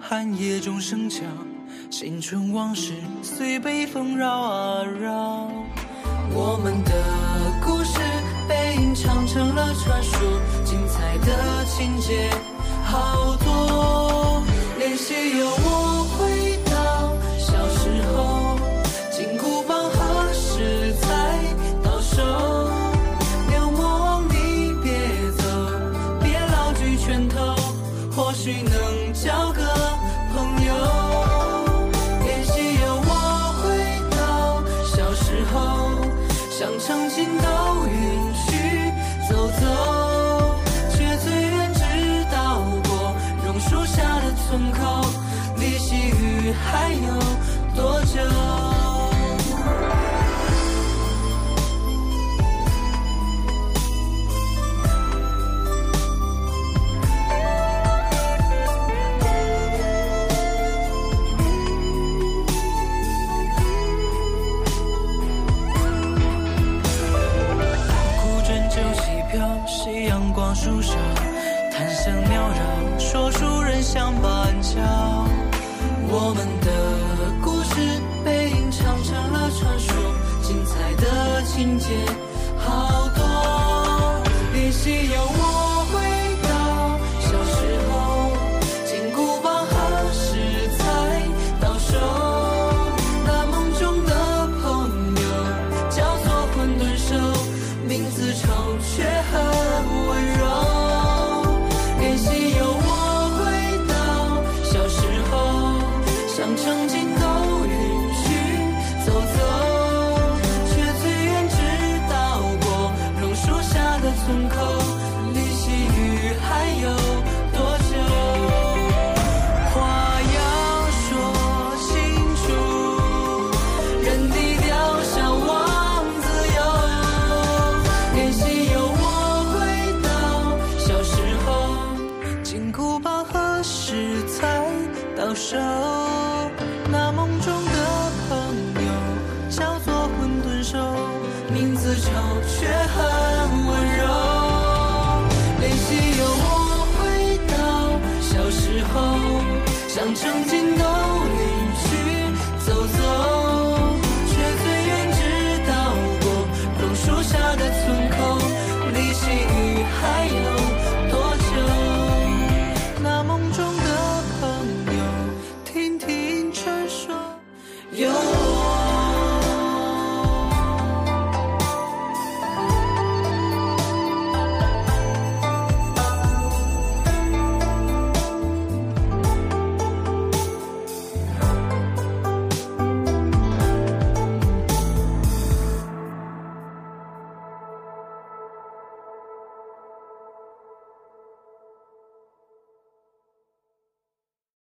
寒夜中声叫青春往事随北风绕啊绕。我们的故事被吟唱成了传说，精彩的情节好多。练习有我回到小时候，金箍棒何时才到手？牛魔王你别走，别老举拳头，或许能交想场景都允许走走，却最远只到过榕树下的村口，离细雨还有多久？夕阳光树梢，檀香缭绕，说书人相伴桥。我们的故事被吟唱成了传说，精彩的情节好多。练习有我回到小时候，金箍棒何时才到手？那梦中的朋友叫做混沌兽，名字丑却何时才到手？那梦中的朋友叫做混沌兽，名字丑却很温柔。练习有我回到小时候，想曾经都